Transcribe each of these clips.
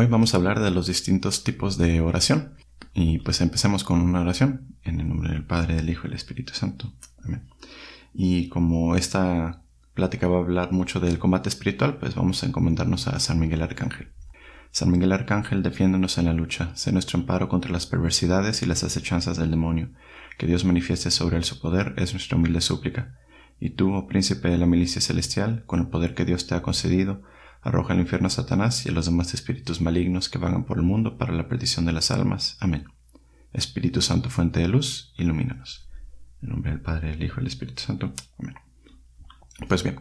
Hoy vamos a hablar de los distintos tipos de oración. Y pues empecemos con una oración en el nombre del Padre, del Hijo y del Espíritu Santo. Amén. Y como esta plática va a hablar mucho del combate espiritual, pues vamos a encomendarnos a San Miguel Arcángel. San Miguel Arcángel, defiéndonos en la lucha, sé nuestro amparo contra las perversidades y las acechanzas del demonio. Que Dios manifieste sobre él su poder es nuestra humilde súplica. Y tú, oh príncipe de la milicia celestial, con el poder que Dios te ha concedido, arroja al infierno a Satanás y a los demás espíritus malignos que vagan por el mundo para la perdición de las almas. Amén. Espíritu Santo, fuente de luz, ilumínanos. En nombre del Padre, del Hijo y del Espíritu Santo. Amén. Pues bien,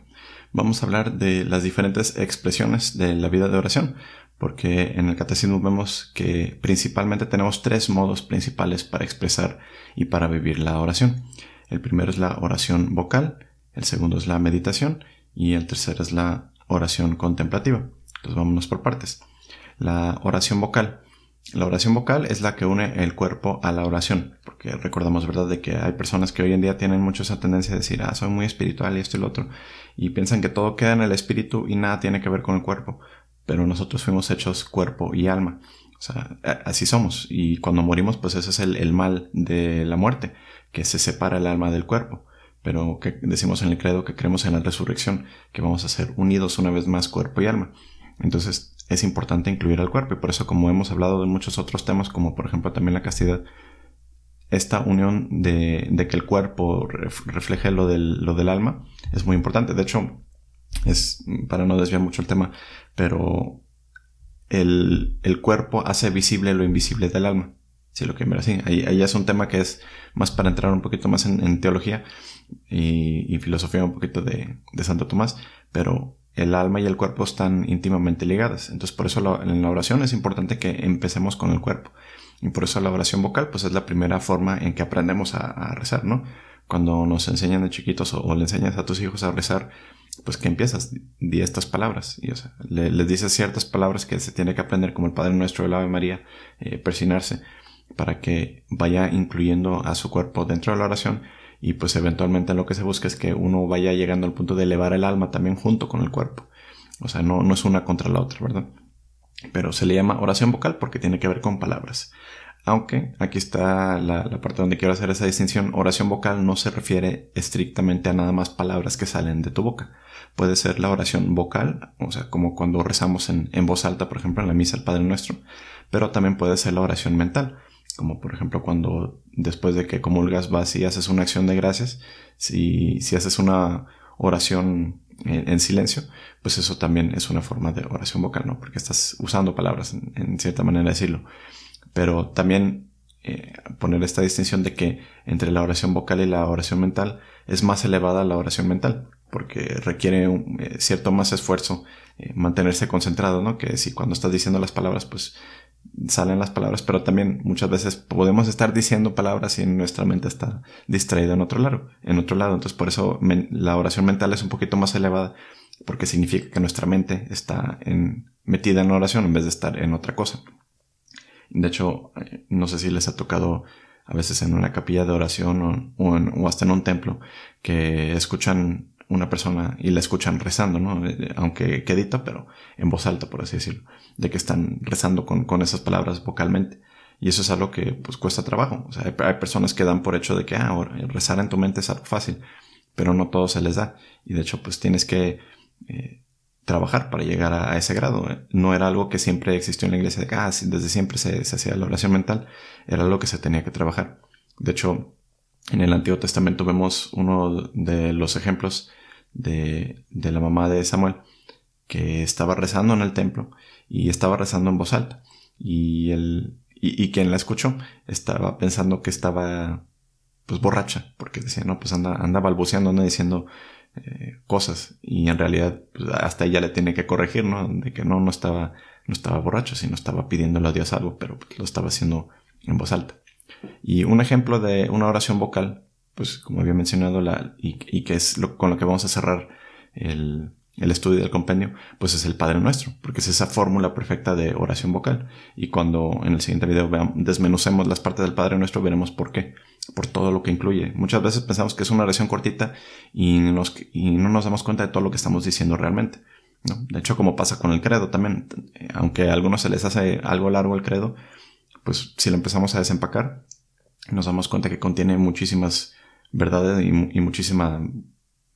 vamos a hablar de las diferentes expresiones de la vida de oración, porque en el catecismo vemos que principalmente tenemos tres modos principales para expresar y para vivir la oración. El primero es la oración vocal, el segundo es la meditación y el tercero es la oración contemplativa. Entonces vámonos por partes. La oración vocal. La oración vocal es la que une el cuerpo a la oración, porque recordamos, ¿verdad?, de que hay personas que hoy en día tienen mucho esa tendencia de decir, ah, soy muy espiritual y esto y lo otro, y piensan que todo queda en el espíritu y nada tiene que ver con el cuerpo, pero nosotros fuimos hechos cuerpo y alma, o sea, así somos, y cuando morimos, pues ese es el, el mal de la muerte, que se separa el alma del cuerpo pero que decimos en el credo que creemos en la resurrección, que vamos a ser unidos una vez más cuerpo y alma. Entonces es importante incluir al cuerpo y por eso como hemos hablado de muchos otros temas, como por ejemplo también la castidad, esta unión de, que el cuerpo refleje lo del, lo del alma es muy importante. De hecho, es para no desviar mucho el tema, pero el, el cuerpo hace visible lo invisible del alma. Si lo que ver así. Ahí, ahí, es un tema que es más para entrar un poquito más en, teología y, filosofía un poquito de, Santo Tomás, pero el alma y el cuerpo están íntimamente ligadas. Entonces por eso en la oración es importante que empecemos con el cuerpo. Y por eso la oración vocal pues es la primera forma en que aprendemos a, rezar, ¿no? Cuando nos enseñan de chiquitos o, le enseñas a tus hijos a rezar, pues que empiezas, di estas palabras. Y, o sea, le, les dices ciertas palabras que se tiene que aprender como el Padre Nuestro, el Ave María, eh, para que vaya incluyendo a su cuerpo dentro de la oración y pues eventualmente lo que se busca es que uno vaya llegando al punto de elevar el alma también junto con el cuerpo. O sea, no, no es una contra la otra, ¿verdad? Pero se le llama oración vocal porque tiene que ver con palabras. Aunque aquí está la, parte donde quiero hacer esa distinción. Oración vocal no se refiere estrictamente a nada más palabras que salen de tu boca. Puede ser la oración vocal, o sea, como cuando rezamos en, en voz alta, por ejemplo, en la misa al Padre Nuestro. Pero también puede ser la oración mental como por ejemplo cuando después de que comulgas vas y haces una acción de gracias, si, si haces una oración en, silencio, pues eso también es una forma de oración vocal, ¿no? Porque estás usando palabras en, cierta manera de decirlo. Pero también eh, poner esta distinción de que entre la oración vocal y la oración mental es más elevada la oración mental, porque requiere un, eh, cierto más esfuerzo eh, mantenerse concentrado, ¿no? Que si cuando estás diciendo las palabras, pues salen las palabras, pero también muchas veces podemos estar diciendo palabras y nuestra mente está distraída en otro lado, en otro lado. Entonces, por eso la oración mental es un poquito más elevada, porque significa que nuestra mente está metida en la oración en vez de estar en otra cosa. De hecho, no sé si les ha tocado a veces en una capilla de oración o hasta en un templo que escuchan una persona y la escuchan rezando, ¿no? Eh, aunque quedito, pero en voz alta, por así decirlo, de que están rezando con, con esas palabras vocalmente. Y eso es algo que pues cuesta trabajo. Hay, personas que dan por hecho de que ah, ahora rezar en tu mente es algo fácil, pero no todo se les da. Y de hecho, pues tienes que eh, trabajar para llegar a, ese grado. No era algo que siempre existió en la iglesia de que ah, desde siempre se, se hacía la oración mental. Era algo que se tenía que trabajar. De hecho, en el Antiguo Testamento vemos uno de los ejemplos de, de la mamá de Samuel, que estaba rezando en el templo y estaba rezando en voz alta. Y, el, y, quien la escuchó estaba pensando que estaba pues borracha, porque decía, no, pues anda, balbuceando, anda diciendo eh, cosas. Y en realidad pues, hasta ella le tiene que corregir, ¿no? De que no, no estaba, no estaba borracho, sino estaba pidiéndole a Dios algo, pero pues, lo estaba haciendo en voz alta. Y un ejemplo de una oración vocal pues como había mencionado, la, y, que es lo, con lo que vamos a cerrar el, el estudio del compendio, pues es el Padre Nuestro, porque es esa fórmula perfecta de oración vocal. Y cuando en el siguiente video desmenucemos las partes del Padre Nuestro, veremos por qué, por todo lo que incluye. Muchas veces pensamos que es una oración cortita y, nos, y no nos damos cuenta de todo lo que estamos diciendo realmente. ¿no? De hecho, como pasa con el credo también, aunque a algunos se les hace algo largo el credo, pues si lo empezamos a desempacar, nos damos cuenta que contiene muchísimas verdades y, muchísima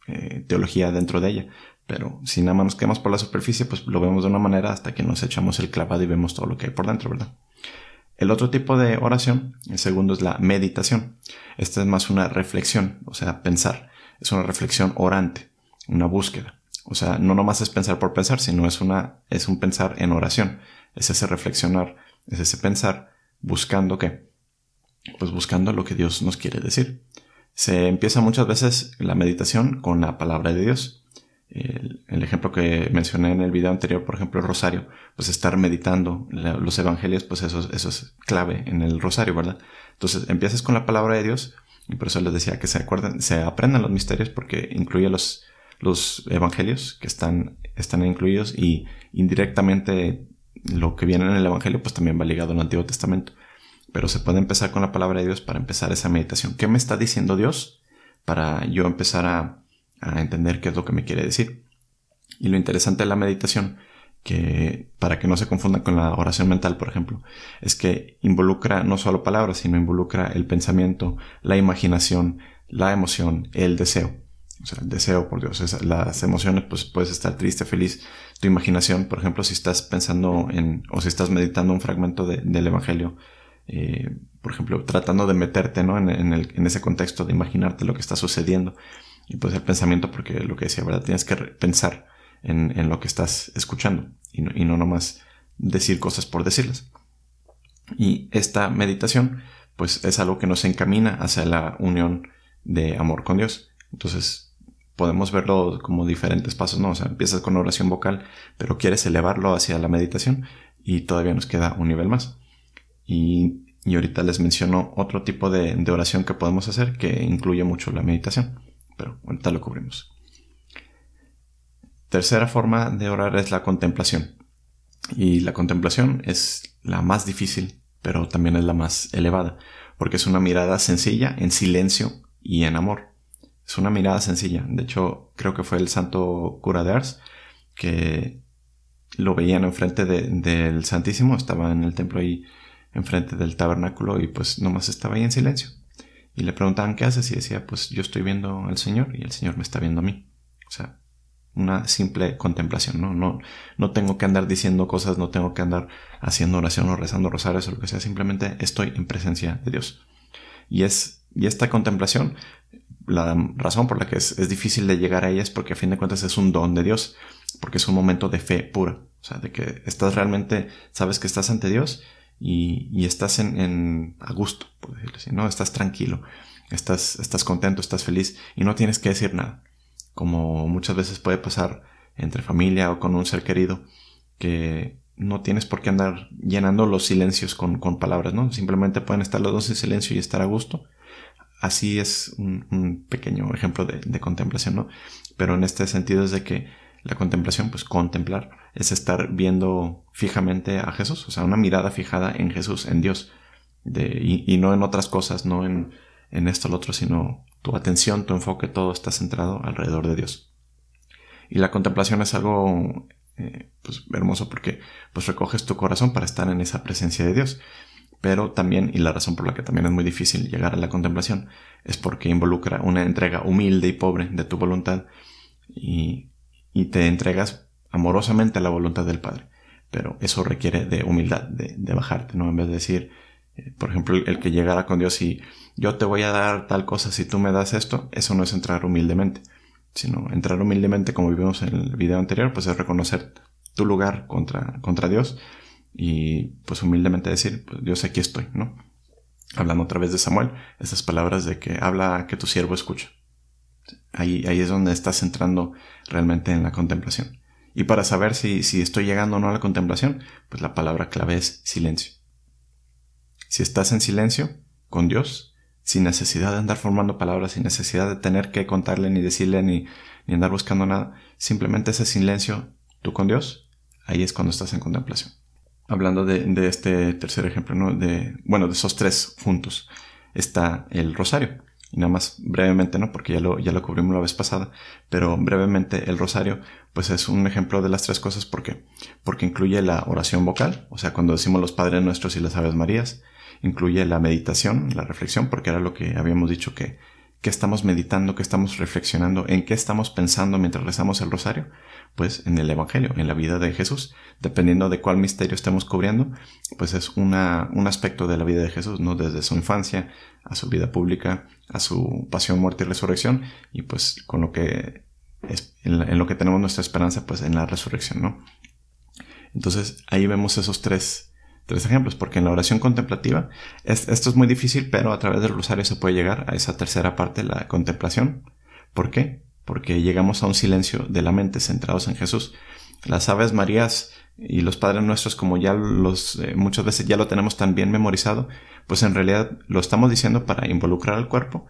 eh, teología dentro de ella. Pero si nada más nos quedamos por la superficie, pues lo vemos de una manera hasta que nos echamos el clavado y vemos todo lo que hay por dentro, ¿verdad? El otro tipo de oración, el segundo es la meditación. Esta es más una reflexión, o sea, pensar. Es una reflexión orante, una búsqueda. O sea, no nomás es pensar por pensar, sino es una, es un pensar en oración. Es ese reflexionar, es ese pensar buscando qué? Pues buscando lo que Dios nos quiere decir. Se empieza muchas veces la meditación con la palabra de Dios. El, ejemplo que mencioné en el video anterior, por ejemplo, el rosario, pues estar meditando los evangelios, pues eso, eso es clave en el rosario, ¿verdad? Entonces empiezas con la palabra de Dios, y por eso les decía que se acuerden, se aprendan los misterios porque incluye los, los evangelios que están, están incluidos y indirectamente lo que viene en el evangelio pues también va ligado al Antiguo Testamento. Pero se puede empezar con la palabra de Dios para empezar esa meditación. ¿Qué me está diciendo Dios? Para yo empezar a entender qué es lo que me quiere decir. Y lo interesante de la meditación, que para que no se confunda con la oración mental, por ejemplo, es que involucra no solo palabras, sino involucra el pensamiento, la imaginación, la emoción, el deseo. O sea, el deseo, por Dios, las emociones, pues puedes estar triste, feliz. Tu imaginación, por ejemplo, si estás pensando en, o si estás meditando un fragmento del Evangelio, eh, por ejemplo, tratando de meterte ¿no? en, ese contexto, de imaginarte lo que está sucediendo, y pues el pensamiento, porque lo que decía, ¿verdad? Tienes que pensar en, lo que estás escuchando y no, y no nomás decir cosas por decirlas. Y esta meditación, pues es algo que nos encamina hacia la unión de amor con Dios. Entonces, podemos verlo como diferentes pasos, ¿no? O sea, empiezas con oración vocal, pero quieres elevarlo hacia la meditación y todavía nos queda un nivel más. Y, y ahorita les menciono otro tipo de, oración que podemos hacer que incluye mucho la meditación pero ahorita lo cubrimos. Tercera forma de orar es la contemplación. Y la contemplación es la más difícil, pero también es la más elevada, porque es una mirada sencilla, en silencio y en amor. Es una mirada sencilla. De hecho, creo que fue el santo cura de Ars que lo veían enfrente del Santísimo, estaba en el templo ahí enfrente del tabernáculo y pues nomás estaba ahí en silencio. Y le preguntaban qué haces y decía, pues yo estoy viendo al Señor y el Señor me está viendo a mí. O sea, una simple contemplación, ¿no? No, no tengo que andar diciendo cosas, no tengo que andar haciendo oración o rezando rosarios o lo que sea, simplemente estoy en presencia de Dios. Y es, y esta contemplación, la razón por la que es, es difícil de llegar a ella es porque a fin de cuentas es un don de Dios, porque es un momento de fe pura, o sea, de que estás realmente, sabes que estás ante Dios y, estás en, a gusto, por decirlo así, ¿no? Estás tranquilo, estás, estás contento, estás feliz y no tienes que decir nada. Como muchas veces puede pasar entre familia o con un ser querido, que no tienes por qué andar llenando los silencios con, palabras, ¿no? Simplemente pueden estar los dos en silencio y estar a gusto. Así es un, pequeño ejemplo de, contemplación, ¿no? Pero en este sentido es de que la contemplación, pues contemplar, es estar viendo fijamente a Jesús, o sea, una mirada fijada en Jesús, en Dios, y, no en otras cosas, no en, en esto o lo otro, sino tu atención, tu enfoque, todo está centrado alrededor de Dios. Y la contemplación es algo eh, pues, hermoso porque pues recoges tu corazón para estar en esa presencia de Dios. Pero también, y la razón por la que también es muy difícil llegar a la contemplación, es porque involucra una entrega humilde y pobre de tu voluntad y y te entregas amorosamente a la voluntad del Padre. Pero eso requiere de humildad, de, bajarte, ¿no? En vez de decir, eh, por ejemplo, el, que llegara con Dios y yo te voy a dar tal cosa si tú me das esto, eso no es entrar humildemente, sino entrar humildemente, como vivimos en el video anterior, pues es reconocer tu lugar contra, contra Dios y pues humildemente decir, pues Dios aquí estoy, ¿no? Hablando otra vez de Samuel, esas palabras de que habla que tu siervo escucha. Ahí, ahí es donde estás entrando realmente en la contemplación. Y para saber si, si estoy llegando o no a la contemplación, pues la palabra clave es silencio. Si estás en silencio con Dios, sin necesidad de andar formando palabras, sin necesidad de tener que contarle ni decirle ni, ni andar buscando nada, simplemente ese silencio, tú con Dios, ahí es cuando estás en contemplación. Hablando de, de este tercer ejemplo, ¿no? De, bueno, de esos tres juntos, está el rosario. Y nada más brevemente, ¿no? Porque ya lo, ya lo cubrimos la vez pasada, pero brevemente el rosario, pues es un ejemplo de las tres cosas. ¿Por qué? Porque incluye la oración vocal, o sea, cuando decimos los Padres Nuestros y las Aves Marías, incluye la meditación, la reflexión, porque era lo que habíamos dicho que, que estamos meditando, que estamos reflexionando, en qué estamos pensando mientras rezamos el rosario, pues en el Evangelio, en la vida de Jesús. Dependiendo de cuál misterio estemos cubriendo, pues es una, un aspecto de la vida de Jesús, ¿no? Desde su infancia a su vida pública, a su pasión, muerte y resurrección, y pues con lo que es, en, lo que tenemos nuestra esperanza, pues en la resurrección, ¿no? Entonces ahí vemos esos tres, tres ejemplos, porque en la oración contemplativa, esto es muy difícil, pero a través del rosario se puede llegar a esa tercera parte, la contemplación. ¿Por qué? porque llegamos a un silencio de la mente centrados en Jesús. Las Aves Marías y los Padres Nuestros, como ya los eh, muchas veces ya lo tenemos tan bien memorizado, pues en realidad lo estamos diciendo para involucrar al cuerpo,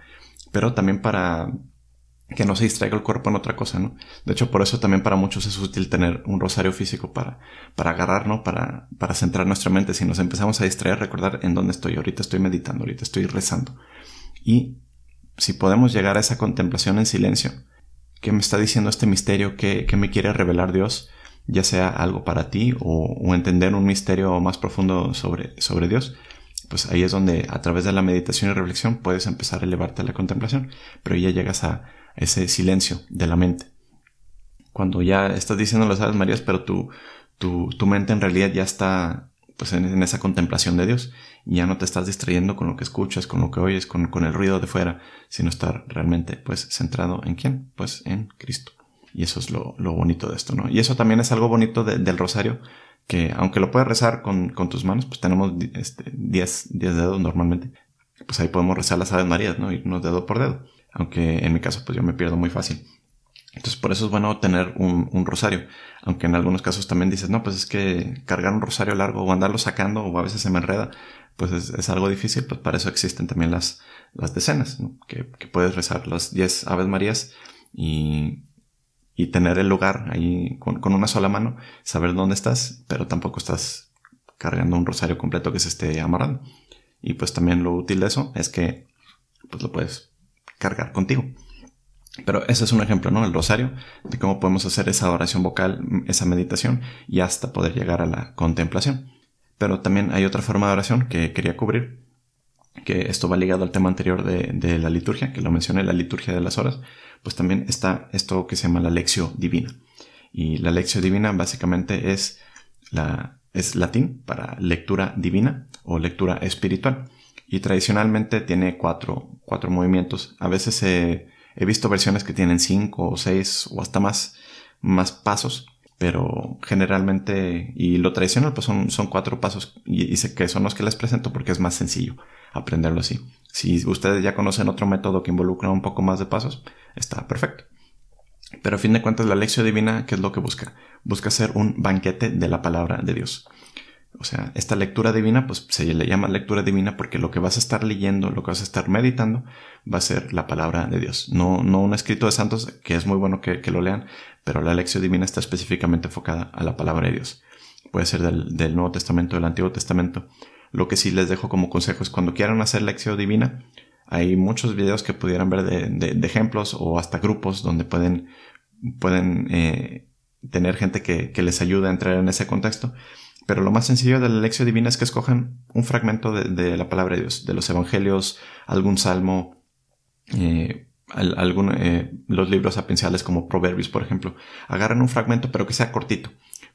pero también para que no se distraiga el cuerpo en otra cosa, ¿no? De hecho, por eso también para muchos es útil tener un rosario físico para, para agarrar, ¿no? Para, para centrar nuestra mente. Si nos empezamos a distraer, recordar en dónde estoy. Ahorita estoy meditando, ahorita estoy rezando. Y si podemos llegar a esa contemplación en silencio, qué me está diciendo este misterio, qué, me quiere revelar Dios, ya sea algo para ti o, entender un misterio más profundo sobre, sobre Dios, pues ahí es donde a través de la meditación y reflexión puedes empezar a elevarte a la contemplación, pero ya llegas a ese silencio de la mente. Cuando ya estás diciendo las Aves Marías, pero tu, tu, tu mente en realidad ya está pues en, esa contemplación de Dios. Y ya no te estás distrayendo con lo que escuchas, con lo que oyes, con, con el ruido de fuera, sino estar realmente pues centrado en quién? Pues en Cristo. Y eso es lo, lo bonito de esto, ¿no? Y eso también es algo bonito del rosario, que aunque lo puedes rezar con, con tus manos, pues tenemos 10 este, diez, diez dedos normalmente. Pues ahí podemos rezar las Aves Marías, ¿no? Irnos dedo por dedo. Aunque en mi caso, pues yo me pierdo muy fácil. Entonces por eso es bueno tener un, rosario. Aunque en algunos casos también dices, no, pues es que cargar un rosario largo o andarlo sacando o a veces se me enreda, pues es, algo difícil, pues para eso existen también las, las decenas, que, puedes rezar las 10 Aves Marías y, y tener el lugar ahí con, con, una sola mano, saber dónde estás, pero tampoco estás cargando un rosario completo que se esté amarrando. Y pues también lo útil de eso es que pues lo puedes cargar contigo. Pero ese es un ejemplo, ¿no? El rosario, de cómo podemos hacer esa oración vocal, esa meditación y hasta poder llegar a la contemplación. Pero también hay otra forma de oración que quería cubrir, que esto va ligado al tema anterior de, la liturgia, que lo mencioné, la liturgia de las horas, pues también está esto que se llama la lección divina. Y la lección divina básicamente es, la, es latín para lectura divina o lectura espiritual. Y tradicionalmente tiene cuatro, cuatro movimientos. A veces He visto versiones que tienen cinco o seis o hasta más, más pasos, pero generalmente, y lo tradicional, pues son, son cuatro pasos, y, sé que son los que les presento porque es más sencillo aprenderlo así. Si ustedes ya conocen otro método que involucra un poco más de pasos, está perfecto. Pero a fin de cuentas, la lección divina, ¿qué es lo que busca? Busca ser un banquete de la palabra de Dios. O sea, esta lectura divina, pues se le llama lectura divina porque lo que vas a estar leyendo, lo que vas a estar meditando, va a ser la palabra de Dios. No, no un escrito de santos, que es muy bueno que, lo lean, pero la lección divina está específicamente enfocada a la palabra de Dios. Puede ser del, Nuevo Testamento, del Antiguo Testamento. Lo que sí les dejo como consejo es cuando quieran hacer lección divina, hay muchos videos que pudieran ver de, ejemplos o hasta grupos donde pueden, pueden eh, tener gente que, les ayude a entrar en ese contexto pero lo más sencillo de la lección divina es que escojan un fragmento de, la palabra de Dios, de los evangelios, algún salmo, eh, eh, los libros sapienciales como Proverbios, por ejemplo. Agarren un fragmento, pero que sea cortito,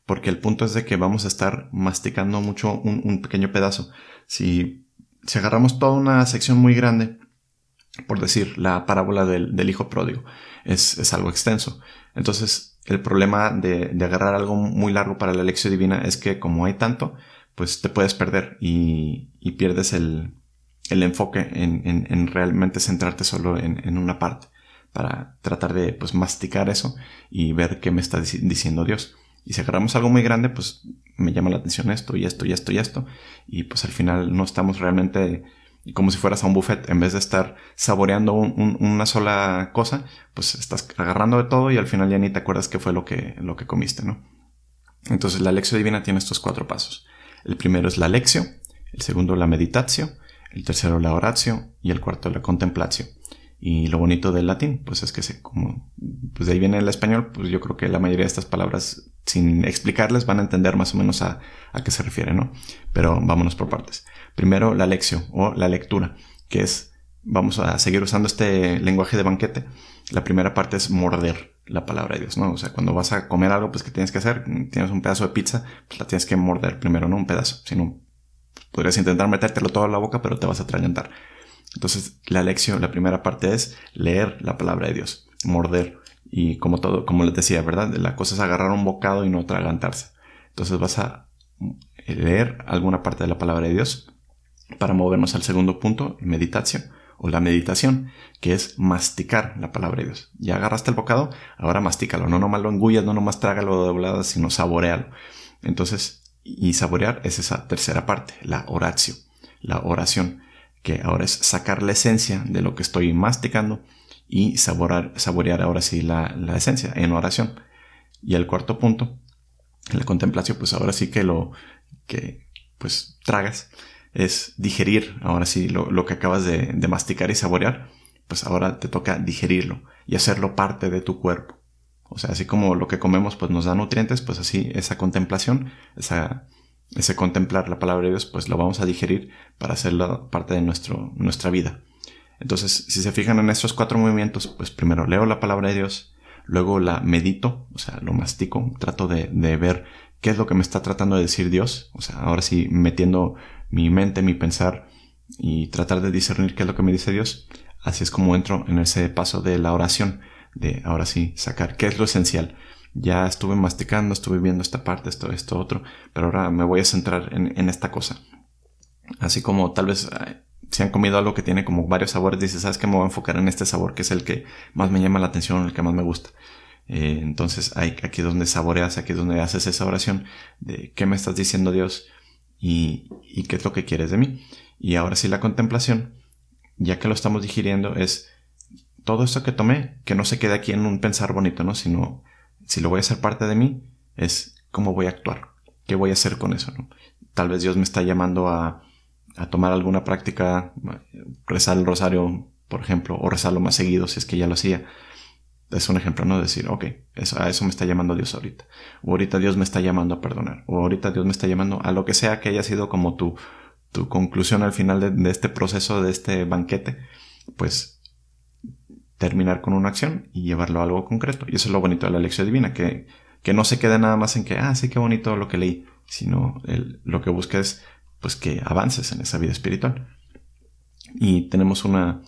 porque el punto es de que vamos a estar masticando mucho un, pequeño pedazo. Si, si agarramos toda una sección muy grande, por decir, la parábola del, hijo pródigo, es, es algo extenso. Entonces, el problema de, agarrar algo muy largo para la lección divina es que como hay tanto, pues te puedes perder y, pierdes el, enfoque en, realmente centrarte solo en, una parte para tratar de pues masticar eso y ver qué me está diciendo Dios. Y si agarramos algo muy grande, pues me llama la atención esto y esto y esto y esto. Y pues al final no estamos realmente como si fueras a un buffet, en vez de estar saboreando una sola cosa, pues estás agarrando de todo y al final ya ni te acuerdas qué fue lo que, lo que comiste, ¿no? Entonces la lección divina tiene estos cuatro pasos. El primero es la lección, el segundo la meditatio, el tercero la oratio y el cuarto la contemplatio. Y lo bonito del latín, pues es que se, como, pues de ahí viene el español, pues yo creo que la mayoría de estas palabras, sin explicarles, van a entender más o menos a, a qué se refiere, ¿no? Pero vámonos por partes. Primero, la lección o la lectura, que es, vamos a seguir usando este lenguaje de banquete. La primera parte es morder la palabra de Dios, ¿no? O sea, cuando vas a comer algo, pues ¿qué tienes que hacer? Tienes un pedazo de pizza, pues la tienes que morder primero, no un pedazo, sino podrías intentar metértelo todo en la boca, pero te vas a atragantar. Entonces, la lección, la primera parte es leer la palabra de Dios, morder. Y como todo, como les decía, ¿verdad? La cosa es agarrar un bocado y no atragantarse. Entonces vas a leer alguna parte de la palabra de Dios para movernos al segundo punto, meditación o la meditación, que es masticar la palabra de Dios. Ya agarraste el bocado, ahora mastícalo, no nomás lo engullas, no nomás trágalo de doblada, sino saborealo. Entonces, y saborear es esa tercera parte, la oratio, la oración que ahora es sacar la esencia de lo que estoy masticando y saborear ahora sí la, esencia en oración. Y el cuarto punto, la contemplación, pues ahora sí que lo que pues tragas es digerir, ahora sí lo, que acabas de, de, masticar y saborear, pues ahora te toca digerirlo y hacerlo parte de tu cuerpo. O sea, así como lo que comemos pues nos da nutrientes, pues así esa contemplación, esa ese contemplar la palabra de Dios, pues lo vamos a digerir para hacerlo parte de nuestro, nuestra vida. Entonces, si se fijan en estos cuatro movimientos, pues primero leo la palabra de Dios, luego la medito, o sea, lo mastico, trato de, de ver qué es lo que me está tratando de decir Dios, o sea, ahora sí metiendo mi mente, mi pensar y tratar de discernir qué es lo que me dice Dios. Así es como entro en ese paso de la oración, de ahora sí sacar qué es lo esencial ya estuve masticando, estuve viendo esta parte, esto, esto, otro, pero ahora me voy a centrar en, esta cosa. Así como tal vez si han comido algo que tiene como varios sabores, dices, ¿sabes que Me voy a enfocar en este sabor que es el que más me llama la atención, el que más me gusta. Eh, entonces hay, aquí es donde saboreas, aquí es donde haces esa oración de qué me estás diciendo Dios y, y qué es lo que quieres de mí. Y ahora sí la contemplación, ya que lo estamos digiriendo, es todo esto que tomé, que no se quede aquí en un pensar bonito, ¿no? Sino si lo voy a hacer parte de mí, es cómo voy a actuar, qué voy a hacer con eso. ¿no? Tal vez Dios me está llamando a, a tomar alguna práctica, rezar el rosario, por ejemplo, o rezarlo más seguido si es que ya lo hacía. Es un ejemplo, ¿no? Decir, ok, eso, a eso me está llamando Dios ahorita. O ahorita Dios me está llamando a perdonar. O ahorita Dios me está llamando a lo que sea que haya sido como tu, tu conclusión al final de, de este proceso, de este banquete. Pues terminar con una acción y llevarlo a algo concreto. Y eso es lo bonito de la lección divina, que, que no se quede nada más en que, ah, sí, qué bonito lo que leí, sino lo que busca es, pues, que avances en esa vida espiritual. Y tenemos una,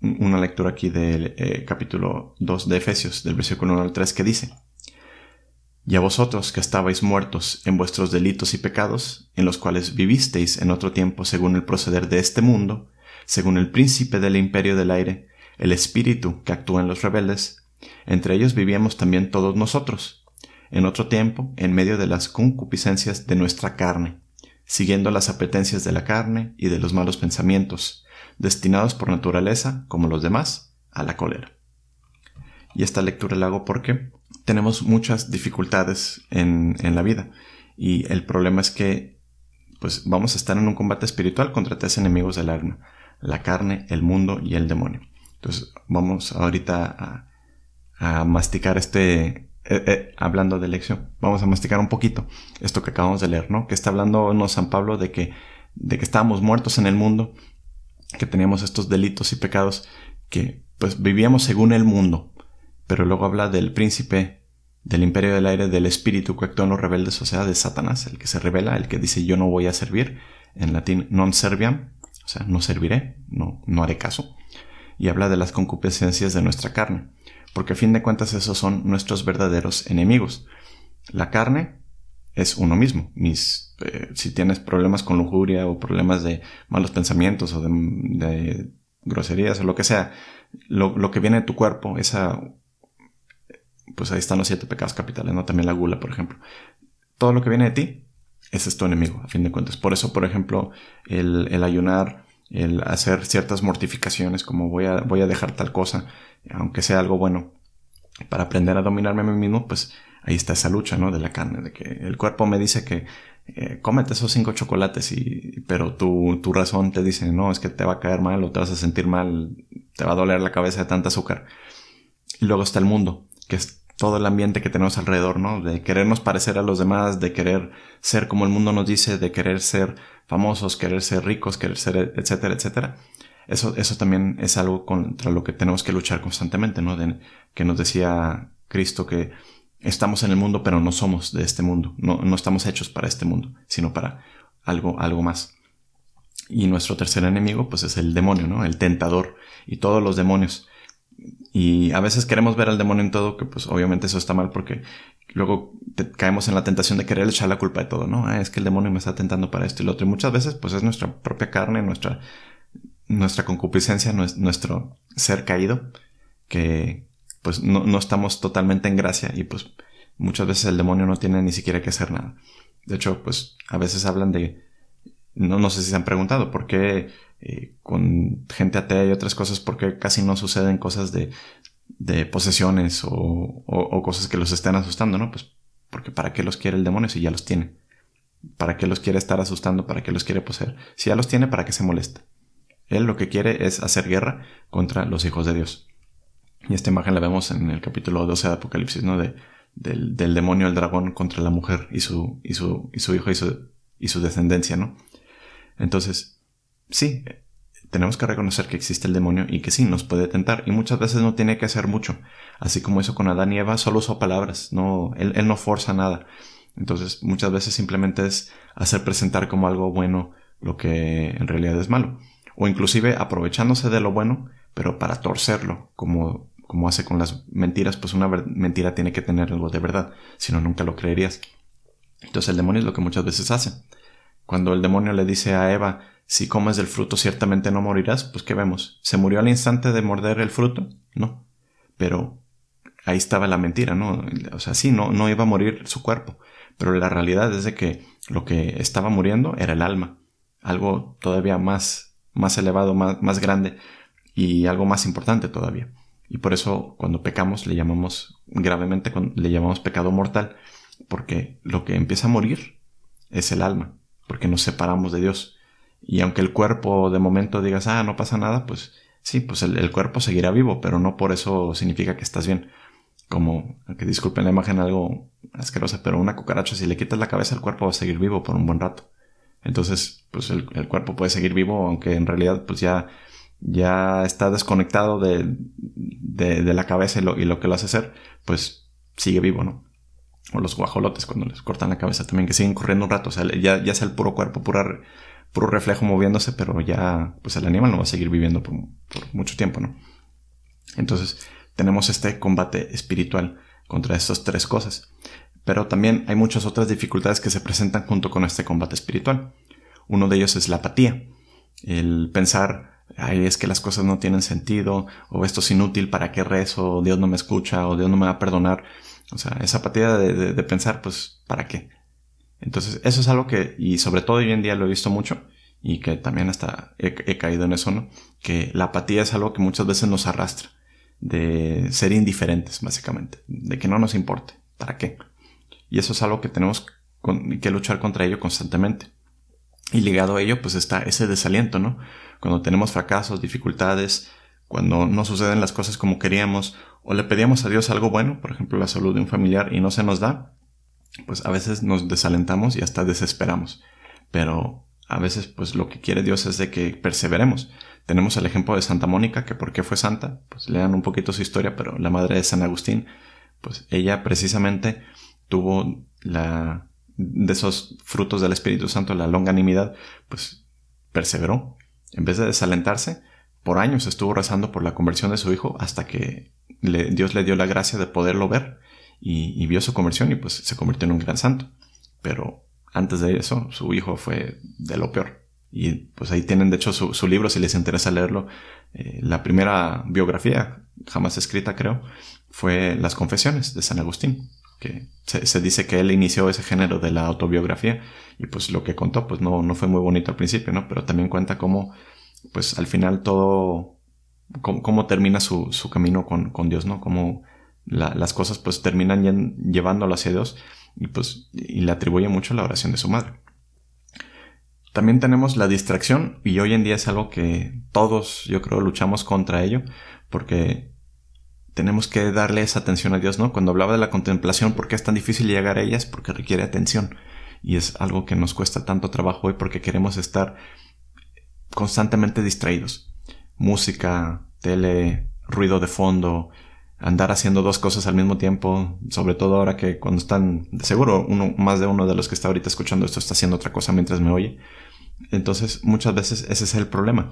una lectura aquí del eh, capítulo 2 de Efesios, del versículo 1 al 3, que dice, Y a vosotros que estabais muertos en vuestros delitos y pecados, en los cuales vivisteis en otro tiempo según el proceder de este mundo, según el príncipe del imperio del aire, el espíritu que actúa en los rebeldes. Entre ellos vivíamos también todos nosotros, en otro tiempo, en medio de las concupiscencias de nuestra carne, siguiendo las apetencias de la carne y de los malos pensamientos, destinados por naturaleza, como los demás, a la cólera. Y esta lectura la hago porque tenemos muchas dificultades en, en la vida. Y el problema es que pues vamos a estar en un combate espiritual contra tres enemigos del alma, la carne, el mundo y el demonio. Entonces vamos ahorita a, masticar este, eh, eh, hablando de lección, vamos a masticar un poquito esto que acabamos de leer, ¿no? Que está hablando San Pablo de que, de que estábamos muertos en el mundo, que teníamos estos delitos y pecados, que pues vivíamos según el mundo, pero luego habla del príncipe del imperio del aire, del espíritu que actúa en los rebeldes, o sea, de Satanás, el que se revela, el que dice yo no voy a servir, en latín non serviam, o sea, no serviré, no, no haré caso y habla de las concupiscencias de nuestra carne, porque a fin de cuentas esos son nuestros verdaderos enemigos. La carne es uno mismo. Mis, eh, si tienes problemas con lujuria o problemas de malos pensamientos o de, groserías o lo que sea, lo, que viene de tu cuerpo, esa, pues ahí están los siete pecados capitales, ¿no? También la gula, por ejemplo. Todo lo que viene de ti, es tu enemigo, a fin de cuentas. Por eso, por ejemplo, el, el ayunar, el hacer ciertas mortificaciones como voy a, voy a dejar tal cosa, aunque sea algo bueno, para aprender a dominarme a mí mismo, pues ahí está esa lucha, ¿no? De la carne, de que el cuerpo me dice que eh, cómete esos cinco chocolates y, pero tu, tu razón te dice, no, es que te va a caer mal o te vas a sentir mal te va a doler la cabeza de tanta azúcar. Y luego está el mundo, que es todo el ambiente que tenemos alrededor, ¿no? De querernos parecer a los demás, de querer ser como el mundo nos dice, de querer ser famosos, querer ser ricos, querer ser, etcétera, etcétera. Eso, eso también es algo contra lo que tenemos que luchar constantemente, ¿no? Que nos decía Cristo que estamos en el mundo, pero no somos de este mundo. No, no estamos hechos para este mundo, sino para algo, algo más. Y nuestro tercer enemigo, pues es el demonio, ¿no? El tentador y todos los demonios. Y a veces queremos ver al demonio en todo, que pues obviamente eso está mal porque luego caemos en la tentación de querer echar la culpa de todo, ¿no? Ah, es que el demonio me está tentando para esto y lo otro. Y muchas veces pues es nuestra propia carne, nuestra, nuestra concupiscencia, nuestro ser caído, que pues no, no estamos totalmente en gracia y pues muchas veces el demonio no tiene ni siquiera que hacer nada. De hecho, pues a veces hablan de, no, no sé si se han preguntado por qué eh, con gente atea y otras cosas, por qué casi no suceden cosas de, de posesiones o, cosas que los estén asustando, ¿no? Pues porque para qué los quiere el demonio si ya los tiene. ¿Para qué los quiere estar asustando? ¿Para qué los quiere poseer? Si ya los tiene, ¿para qué se molesta? Él lo que quiere es hacer guerra contra los hijos de Dios. Y esta imagen la vemos en el capítulo 12 de Apocalipsis, ¿no? De, del, del, demonio, el dragón contra la mujer y su, y su, y su hijo y su, y su descendencia, ¿no? Entonces, sí, tenemos que reconocer que existe el demonio y que sí, nos puede tentar. Y muchas veces no tiene que hacer mucho. Así como eso con Adán y Eva, solo usó palabras. No, él, él no forza nada. Entonces, muchas veces simplemente es hacer presentar como algo bueno lo que en realidad es malo o inclusive aprovechándose de lo bueno, pero para torcerlo, como, como hace con las mentiras, pues una mentira tiene que tener algo de verdad, si no nunca lo creerías. Entonces el demonio es lo que muchas veces hace. Cuando el demonio le dice a Eva, si comes del fruto ciertamente no morirás, pues ¿qué vemos? ¿Se murió al instante de morder el fruto? No. Pero ahí estaba la mentira, ¿no? O sea, sí, no, no iba a morir su cuerpo, pero la realidad es de que lo que estaba muriendo era el alma, algo todavía más más elevado, más, más grande y algo más importante todavía. Y por eso cuando pecamos le llamamos gravemente, le llamamos pecado mortal, porque lo que empieza a morir es el alma, porque nos separamos de Dios. Y aunque el cuerpo de momento digas, ah, no pasa nada, pues sí, pues el, cuerpo seguirá vivo, pero no por eso significa que estás bien. Como, que disculpen la imagen algo asquerosa, pero una cucaracha, si le quitas la cabeza, el cuerpo va a seguir vivo por un buen rato. Entonces, pues el, cuerpo puede seguir vivo, aunque en realidad pues ya, ya está desconectado de, de, la cabeza y lo, y lo, que lo hace ser, pues sigue vivo, ¿no? O los guajolotes cuando les cortan la cabeza también, que siguen corriendo un rato, o sea, ya, ya es el puro cuerpo, pura, puro reflejo moviéndose, pero ya, pues el animal no va a seguir viviendo por, mucho tiempo, ¿no? Entonces, tenemos este combate espiritual contra estas tres cosas. Pero también hay muchas otras dificultades que se presentan junto con este combate espiritual. Uno de ellos es la apatía. El pensar, ay, es que las cosas no tienen sentido, o esto es inútil, ¿para qué rezo? Dios no me escucha, o Dios no me va a perdonar. O sea, esa apatía de, pensar, pues, ¿para qué? Entonces, eso es algo que, y sobre todo hoy en día lo he visto mucho, y que también hasta he, caído en eso, ¿no? Que la apatía es algo que muchas veces nos arrastra, de ser indiferentes, básicamente, de que no nos importe, ¿para qué? Y eso es algo que tenemos que luchar contra ello constantemente. Y ligado a ello, pues está ese desaliento, ¿no? Cuando tenemos fracasos, dificultades, cuando no suceden las cosas como queríamos, o le pedíamos a Dios algo bueno, por ejemplo, la salud de un familiar, y no se nos da, pues a veces nos desalentamos y hasta desesperamos. Pero a veces, pues lo que quiere Dios es de que perseveremos. Tenemos el ejemplo de Santa Mónica, que por qué fue santa, pues lean un poquito su historia, pero la madre de San Agustín, pues ella precisamente tuvo la, de esos frutos del Espíritu Santo, la longanimidad, pues perseveró. En vez de desalentarse, por años estuvo rezando por la conversión de su hijo hasta que Dios le dio la gracia de poderlo ver y, vio su conversión y pues se convirtió en un gran santo. Pero antes de eso, su hijo fue de lo peor. Y pues ahí tienen de hecho su, libro, si les interesa leerlo. Eh, la primera biografía, jamás escrita creo, fue Las Confesiones de San Agustín que se, dice que él inició ese género de la autobiografía y pues lo que contó pues no, no fue muy bonito al principio, ¿no? Pero también cuenta cómo pues al final todo, cómo, termina su, su, camino con, con, Dios, ¿no? Cómo las cosas pues terminan llevándolo hacia Dios y pues y le atribuye mucho la oración de su madre. También tenemos la distracción y hoy en día es algo que todos yo creo luchamos contra ello porque tenemos que darle esa atención a Dios, ¿no? Cuando hablaba de la contemplación, ¿por qué es tan difícil llegar a ellas? Porque requiere atención y es algo que nos cuesta tanto trabajo hoy porque queremos estar constantemente distraídos. Música, tele, ruido de fondo, andar haciendo dos cosas al mismo tiempo, sobre todo ahora que cuando están, seguro uno, más de uno de los que está ahorita escuchando esto está haciendo otra cosa mientras me oye. Entonces, muchas veces ese es el problema.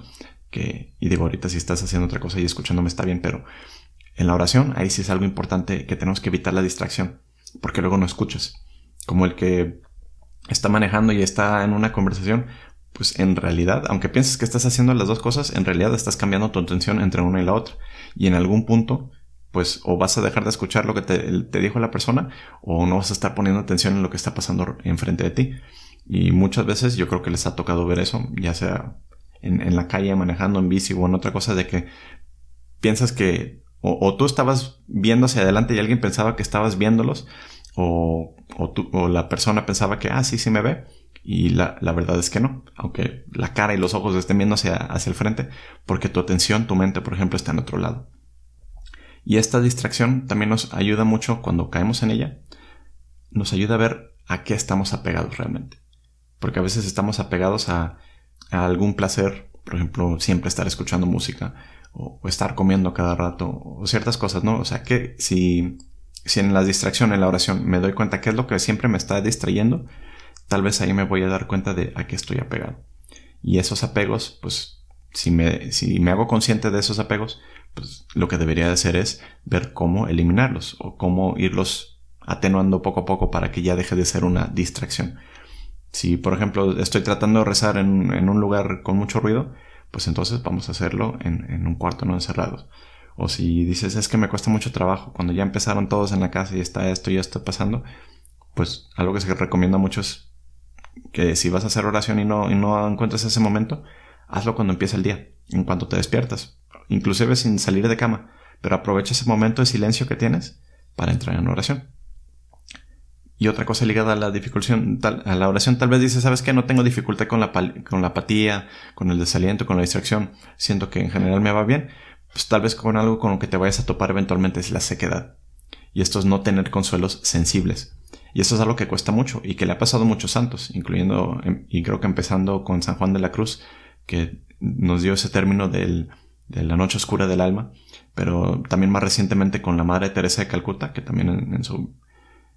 Que, y digo, ahorita si estás haciendo otra cosa y escuchándome está bien, pero en la oración ahí sí es algo importante que tenemos que evitar la distracción, porque luego no escuchas. Como el que está manejando y está en una conversación, pues en realidad, aunque pienses que estás haciendo las dos cosas, en realidad estás cambiando tu atención entre una y la otra. Y en algún punto, pues o vas a dejar de escuchar lo que te, dijo la persona, o no vas a estar poniendo atención en lo que está pasando enfrente de ti. Y muchas veces yo creo que les ha tocado ver eso, ya sea en, la calle manejando en bici o en otra cosa, de que piensas que o, tú estabas viendo hacia adelante y alguien pensaba que estabas viéndolos, o, o, la persona pensaba que, ah, sí, sí me ve, y la, verdad es que no, aunque la cara y los ojos estén viendo hacia, hacia el frente, porque tu atención, tu mente, por ejemplo, está en otro lado. Y esta distracción también nos ayuda mucho cuando caemos en ella, nos ayuda a ver a qué estamos apegados realmente. Porque a veces estamos apegados a, algún placer, por ejemplo, siempre estar escuchando música o, estar comiendo cada rato o ciertas cosas, ¿no? O sea que si, si en la distracción, en la oración, me doy cuenta qué es lo que siempre me está distrayendo, tal vez ahí me voy a dar cuenta de a qué estoy apegado. Y esos apegos, pues, si me, si me hago consciente de esos apegos, pues lo que debería de hacer es ver cómo eliminarlos o cómo irlos atenuando poco a poco para que ya deje de ser una distracción. Si, por ejemplo, estoy tratando de rezar en, un lugar con mucho ruido, pues entonces vamos a hacerlo en, un cuarto no encerrado. O si dices, es que me cuesta mucho trabajo, cuando ya empezaron todos en la casa y está esto y esto pasando, pues algo que se recomienda mucho es que si vas a hacer oración y no, y no encuentras ese momento, hazlo cuando empieza el día, en cuanto te despiertas, inclusive sin salir de cama, pero aprovecha ese momento de silencio que tienes para entrar en oración. Y otra cosa ligada a la dificultad, a la oración, tal vez dices, ¿sabes qué? No tengo dificultad con la, con la apatía, con el desaliento, con la distracción. Siento que en general me va bien. Pues tal vez con algo con lo que te vayas a topar eventualmente es la sequedad. Y esto es no tener consuelos sensibles. Y eso es algo que cuesta mucho y que le ha pasado a muchos santos, incluyendo, em, y creo que empezando con San Juan de la Cruz, que nos dio ese término del, de la noche oscura del alma, pero también más recientemente con la Madre Teresa de Calcuta, que también en, en su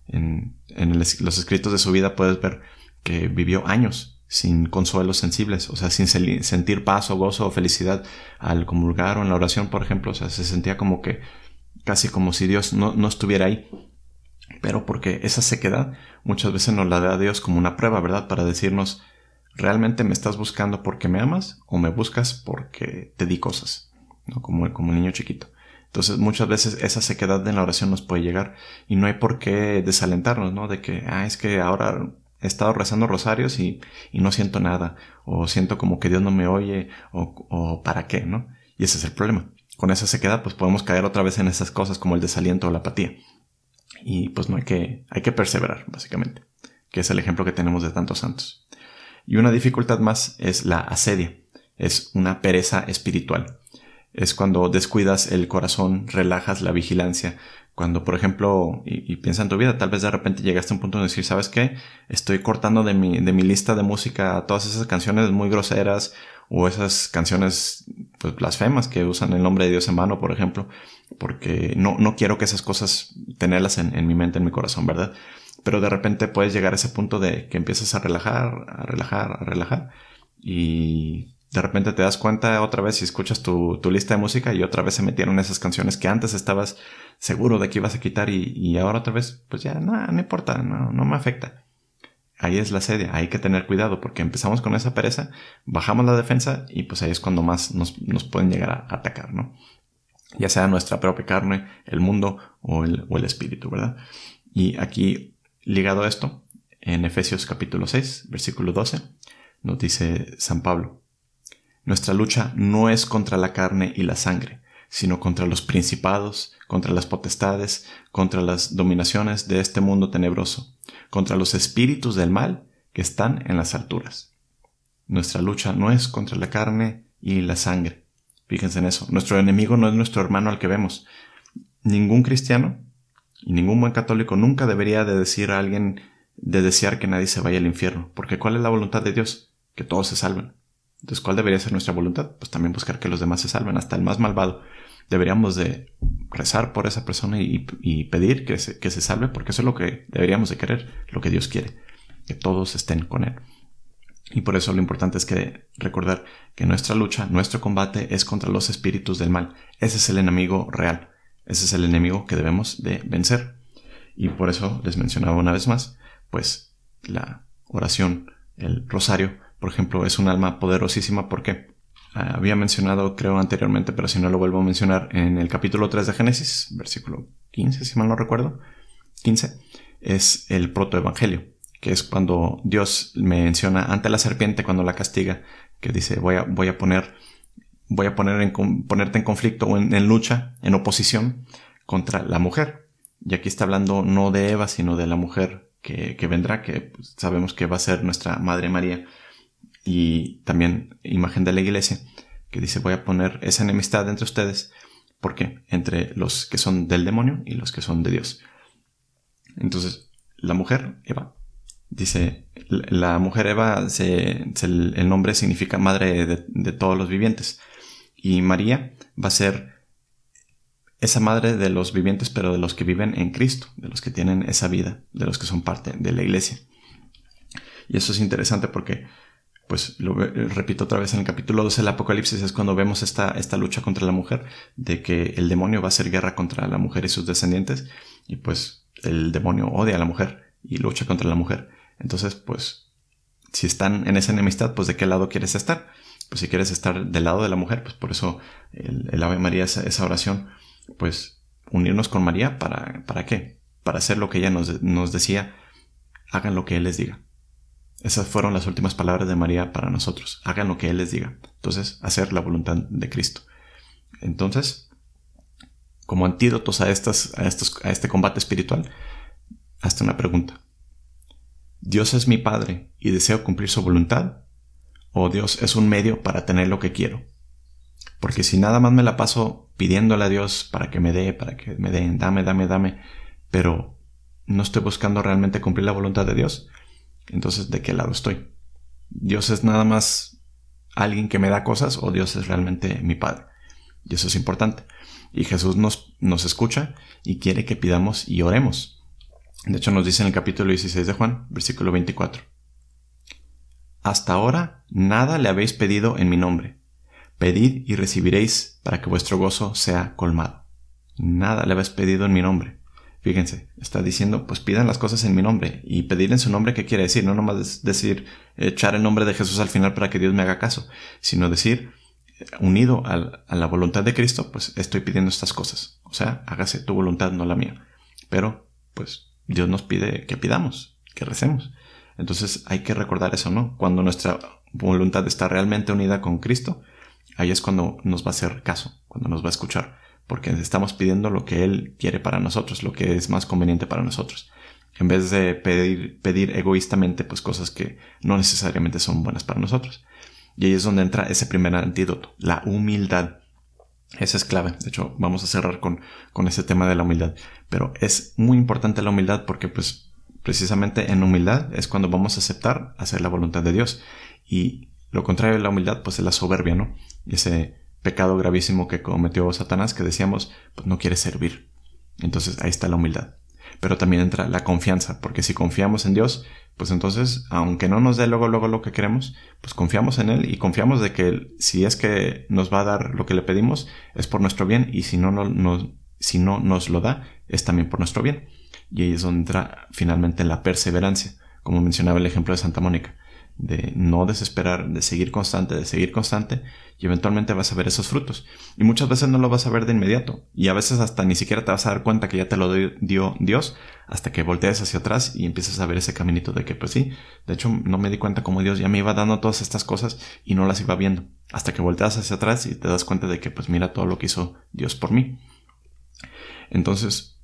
en, los escritos de su vida puedes ver que vivió años sin consuelos sensibles, o sea, sin sentir paz o gozo o felicidad al comulgar o en la oración, por ejemplo, o sea, se sentía como que casi como si Dios no, no estuviera ahí. Pero porque esa sequedad muchas veces nos la da Dios como una prueba, ¿verdad? Para decirnos, ¿realmente me estás buscando porque me amas o me buscas porque te di cosas? ¿No? Como, como un niño chiquito. Entonces muchas veces esa sequedad en la oración nos puede llegar y no hay por qué desalentarnos, ¿no? De que, ah, es que ahora he estado rezando rosarios y, y no siento nada, o siento como que Dios no me oye, o, o para qué, ¿no? Y ese es el problema. Con esa sequedad pues podemos caer otra vez en esas cosas como el desaliento o la apatía. Y pues no hay que, hay que perseverar, básicamente, que es el ejemplo que tenemos de tantos santos. Y una dificultad más es la asedia, es una pereza espiritual es cuando descuidas el corazón, relajas la vigilancia. Cuando, por ejemplo, y, piensa en tu vida, tal vez de repente llegaste a un punto de decir, ¿sabes qué? Estoy cortando de mi, de mi lista de música todas esas canciones muy groseras o esas canciones pues, blasfemas que usan el nombre de Dios en vano, por ejemplo, porque no, no quiero que esas cosas tenerlas en, en mi mente, en mi corazón, ¿verdad? Pero de repente puedes llegar a ese punto de que empiezas a relajar, a relajar, a relajar y de repente te das cuenta otra vez si escuchas tu, lista de música y otra vez se metieron esas canciones que antes estabas seguro de que ibas a quitar y, ahora otra vez, pues ya, no, no importa, no, no me afecta. Ahí es la sedia, hay que tener cuidado porque empezamos con esa pereza, bajamos la defensa y pues ahí es cuando más nos, nos pueden llegar a atacar, ¿no? Ya sea nuestra propia carne, el mundo o el, o el espíritu, ¿verdad? Y aquí, ligado a esto, en Efesios capítulo 6, versículo 12, nos dice San Pablo, nuestra lucha no es contra la carne y la sangre, sino contra los principados, contra las potestades, contra las dominaciones de este mundo tenebroso, contra los espíritus del mal que están en las alturas. Nuestra lucha no es contra la carne y la sangre. Fíjense en eso. Nuestro enemigo no es nuestro hermano al que vemos. Ningún cristiano y ningún buen católico nunca debería de decir a alguien de desear que nadie se vaya al infierno. Porque ¿cuál es la voluntad de Dios? Que todos se salven. Entonces, ¿cuál debería ser nuestra voluntad? Pues también buscar que los demás se salven, hasta el más malvado. Deberíamos de rezar por esa persona y, pedir que se, que se salve, porque eso es lo que deberíamos de querer, lo que Dios quiere, que todos estén con Él. Y por eso lo importante es que recordar que nuestra lucha, nuestro combate es contra los espíritus del mal. Ese es el enemigo real. Ese es el enemigo que debemos de vencer. Y por eso les mencionaba una vez más, pues la oración, el rosario, por ejemplo, es un alma poderosísima porque ah, había mencionado, creo anteriormente, pero si no lo vuelvo a mencionar, en el capítulo 3 de Génesis, versículo 15, si mal no recuerdo, 15, es el protoevangelio, que es cuando Dios menciona ante la serpiente cuando la castiga, que dice voy a, voy a poner, voy a poner en, ponerte en conflicto o en, lucha, en oposición contra la mujer. Y aquí está hablando no de Eva, sino de la mujer que, vendrá, que pues, sabemos que va a ser nuestra Madre María y también imagen de la iglesia, que dice voy a poner esa enemistad entre ustedes, porque entre los que son del demonio y los que son de Dios. Entonces, la mujer, Eva, dice, la mujer Eva, el nombre significa madre de todos los vivientes, y María va a ser esa madre de los vivientes, pero de los que viven en Cristo, de los que tienen esa vida, de los que son parte de la iglesia. Y eso es interesante porque pues lo repito otra vez en el capítulo 12 del Apocalipsis es cuando vemos esta, esta lucha contra la mujer, de que el demonio va a hacer guerra contra la mujer y sus descendientes, y pues el demonio odia a la mujer y lucha contra la mujer. Entonces, pues, si están en esa enemistad, pues de qué lado quieres estar. Pues si quieres estar del lado de la mujer, pues por eso el, Ave María, esa, esa, oración, pues unirnos con María, ¿para, para qué? Para hacer lo que ella nos, nos decía, hagan lo que Él les diga. Esas fueron las últimas palabras de María para nosotros. Hagan lo que Él les diga. Entonces, hacer la voluntad de Cristo. Entonces, como antídotos a, estas, a, estos, a este combate espiritual, hazte una pregunta. ¿Dios es mi Padre y deseo cumplir su voluntad? ¿O Dios es un medio para tener lo que quiero? Porque si nada más me la paso pidiéndole a Dios para que me dé, para que me den, dame, dame, dame, pero no estoy buscando realmente cumplir la voluntad de Dios, entonces, ¿de qué lado estoy? ¿Dios es nada más alguien que me da cosas o Dios es realmente mi Padre? Y eso es importante. Y Jesús nos, nos escucha y quiere que pidamos y oremos. De hecho, nos dice en el capítulo 16 de Juan, versículo 24. Hasta ahora nada le habéis pedido en mi nombre. Pedid y recibiréis para que vuestro gozo sea colmado. Nada le habéis pedido en mi nombre. Fíjense, está diciendo, pues pidan las cosas en mi nombre. Y pedir en su nombre, ¿qué quiere decir? No nomás decir, echar el nombre de Jesús al final para que Dios me haga caso, sino decir, unido a la voluntad de Cristo, pues estoy pidiendo estas cosas. O sea, hágase tu voluntad, no la mía. Pero, pues, Dios nos pide que pidamos, que recemos. Entonces hay que recordar eso, ¿no? Cuando nuestra voluntad está realmente unida con Cristo, ahí es cuando nos va a hacer caso, cuando nos va a escuchar porque estamos pidiendo lo que Él quiere para nosotros, lo que es más conveniente para nosotros, en vez de pedir, pedir egoístamente pues cosas que no necesariamente son buenas para nosotros. Y ahí es donde entra ese primer antídoto, la humildad. Esa es clave. De hecho, vamos a cerrar con, con ese tema de la humildad. Pero es muy importante la humildad porque pues precisamente en humildad es cuando vamos a aceptar hacer la voluntad de Dios. Y lo contrario de la humildad pues es la soberbia, ¿no? Ese pecado gravísimo que cometió Satanás, que decíamos, pues no quiere servir. Entonces ahí está la humildad. Pero también entra la confianza, porque si confiamos en Dios, pues entonces, aunque no nos dé luego, luego lo que queremos, pues confiamos en Él y confiamos de que si es que nos va a dar lo que le pedimos, es por nuestro bien, y si no, no, si no nos lo da, es también por nuestro bien. Y ahí es donde entra finalmente la perseverancia, como mencionaba el ejemplo de Santa Mónica de no desesperar, de seguir constante, de seguir constante, y eventualmente vas a ver esos frutos. Y muchas veces no lo vas a ver de inmediato, y a veces hasta ni siquiera te vas a dar cuenta que ya te lo dio Dios, hasta que volteas hacia atrás y empiezas a ver ese caminito de que, pues sí, de hecho no me di cuenta como Dios ya me iba dando todas estas cosas y no las iba viendo, hasta que volteas hacia atrás y te das cuenta de que, pues mira todo lo que hizo Dios por mí. Entonces,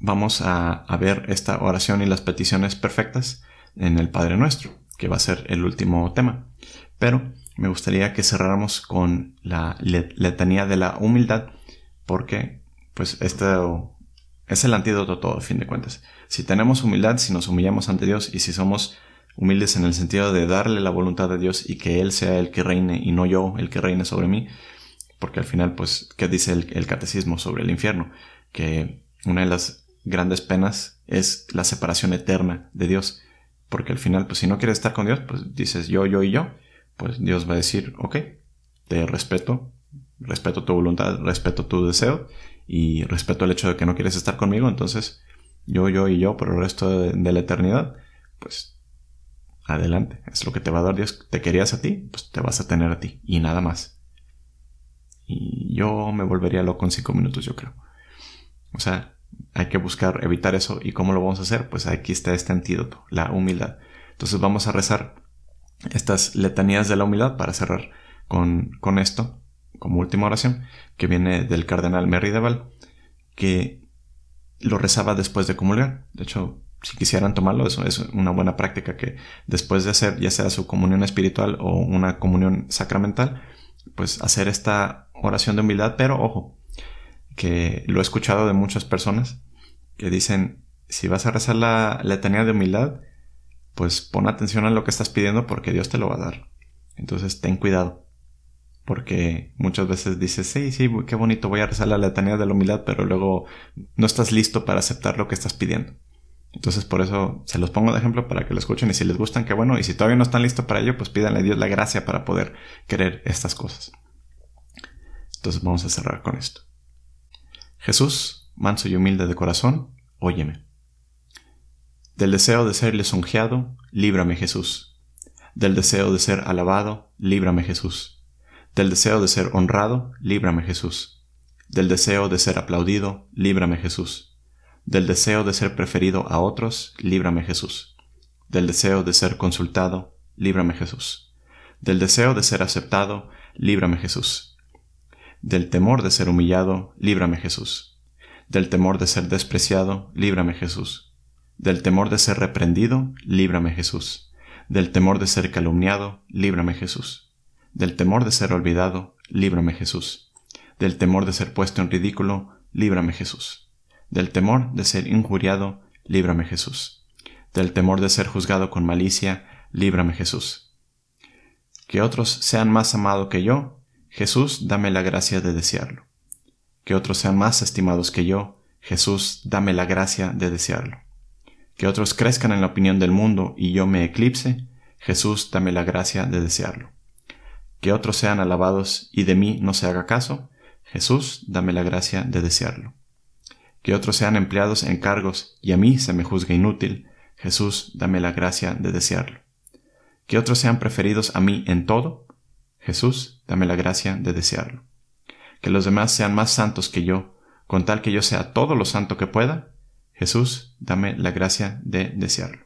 vamos a, ver esta oración y las peticiones perfectas en el Padre Nuestro que va a ser el último tema. Pero me gustaría que cerráramos con la letanía de la humildad, porque pues esto es el antídoto todo, a fin de cuentas. Si tenemos humildad, si nos humillamos ante Dios y si somos humildes en el sentido de darle la voluntad a Dios y que Él sea el que reine y no yo el que reine sobre mí, porque al final, pues, ¿qué dice el, catecismo sobre el infierno? Que una de las grandes penas es la separación eterna de Dios, porque al final, pues, si no quieres estar con Dios, pues dices yo, yo y yo, pues Dios va a decir, ok, te respeto, respeto tu voluntad, respeto tu deseo y respeto el hecho de que no quieres estar conmigo, entonces yo, yo y yo por el resto de la eternidad, pues adelante, es lo que te va a dar Dios. Te querías a ti, pues te vas a tener a ti y nada más. Y yo me volvería loco en cinco minutos, yo creo. O sea, hay que buscar evitar eso. ¿Y cómo lo vamos a hacer? Pues aquí está este antídoto, la humildad. Entonces vamos a rezar estas letanías de la humildad para cerrar con, con esto, como última oración, que viene del cardenal Merrideval, que lo rezaba después de comulgar. De hecho, si quisieran tomarlo, eso es una buena práctica que después de hacer ya sea su comunión espiritual o una comunión sacramental, pues hacer esta oración de humildad, pero ojo, que lo he escuchado de muchas personas que dicen, si vas a rezar la letanía de humildad, pues pon atención a lo que estás pidiendo porque Dios te lo va a dar. Entonces ten cuidado. Porque muchas veces dices, sí, sí, qué bonito, voy a rezar la letanía de la humildad, pero luego no estás listo para aceptar lo que estás pidiendo. Entonces por eso se los pongo de ejemplo para que lo escuchen y si les gustan, qué bueno. Y si todavía no están listos para ello, pues pídanle a Dios la gracia para poder querer estas cosas. Entonces vamos a cerrar con esto. Jesús, manso y humilde de corazón, óyeme. Del deseo de ser lisonjeado, líbrame Jesús. Del deseo de ser alabado, líbrame Jesús. Del deseo de ser honrado, líbrame Jesús. Del deseo de ser aplaudido, líbrame Jesús del deseo de ser preferido a otros, líbrame Jesús. Del deseo de ser consultado, líbrame Jesús. Del deseo de ser aceptado, líbrame Jesús. Del temor de ser humillado, líbrame Jesús. Del temor de ser despreciado, líbrame Jesús. Del temor de ser reprendido, líbrame Jesús. Del temor de ser calumniado, líbrame Jesús. Del temor de ser olvidado, líbrame Jesús. Del temor de ser puesto en ridículo, líbrame Jesús del temor de ser injuriado, líbrame Jesús. Del temor de ser juzgado con malicia, líbrame Jesús. Que otros sean más amados que yo, Jesús, dame la gracia de desearlo. Que otros sean más estimados que yo, Jesús, dame la gracia de desearlo. Que otros crezcan en la opinión del mundo y yo me eclipse, Jesús, dame la gracia de desearlo. Que otros sean alabados y de mí no se haga caso, Jesús, dame la gracia de desearlo que otros sean empleados en cargos y a mí se me juzgue inútil, Jesús, dame la gracia de desearlo. Que otros sean preferidos a mí en todo, Jesús, dame la gracia de desearlo. Que los demás sean más santos que yo, con tal que yo sea todo lo santo que pueda, Jesús, dame la gracia de desearlo.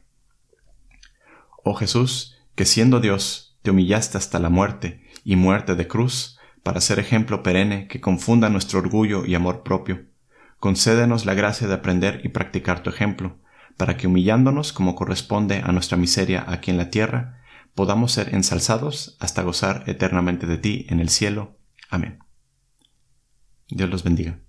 Oh Jesús, que siendo Dios, te humillaste hasta la muerte y muerte de cruz, para ser ejemplo perenne que confunda nuestro orgullo y amor propio concédenos la gracia de aprender y practicar tu ejemplo, para que humillándonos como corresponde a nuestra miseria aquí en la tierra, podamos ser ensalzados hasta gozar eternamente de ti en el cielo. Amén. Dios los bendiga.